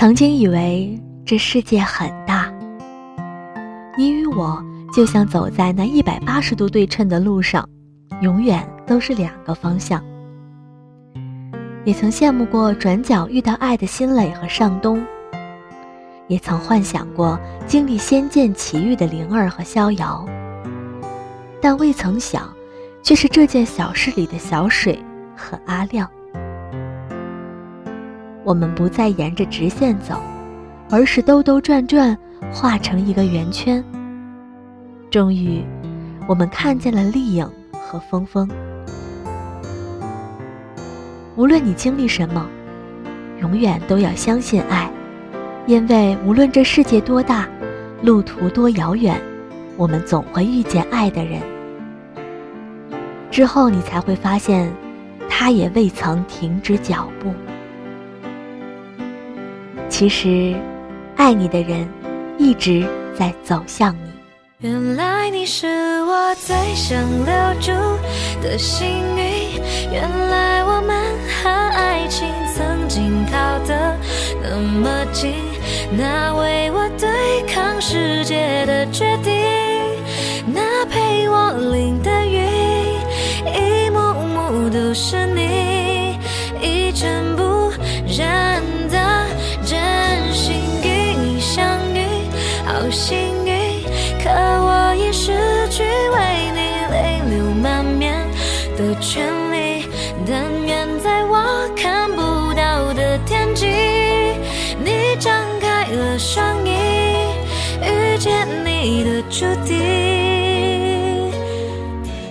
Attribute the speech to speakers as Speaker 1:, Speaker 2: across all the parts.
Speaker 1: 曾经以为这世界很大，你与我就像走在那一百八十度对称的路上，永远都是两个方向。也曾羡慕过转角遇到爱的辛磊和尚东，也曾幻想过经历仙剑奇遇的灵儿和逍遥，但未曾想，却是这件小事里的小水和阿亮。我们不再沿着直线走，而是兜兜转转，画成一个圆圈。终于，我们看见了丽影和峰峰。无论你经历什么，永远都要相信爱，因为无论这世界多大，路途多遥远，我们总会遇见爱的人。之后，你才会发现，他也未曾停止脚步。其实，爱你的人一直在走向你。
Speaker 2: 原来你是我最想留住的幸运。原来我们和爱情曾经靠得那么近。那为我对抗世界的决定，那陪我淋的雨，一幕幕都是你一尘不染。权利。但愿在我看不到的天际，你张开了双翼，遇见你的注定，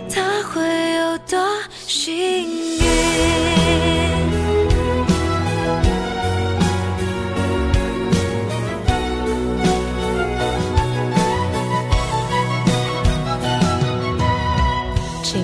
Speaker 2: 他会有多幸运？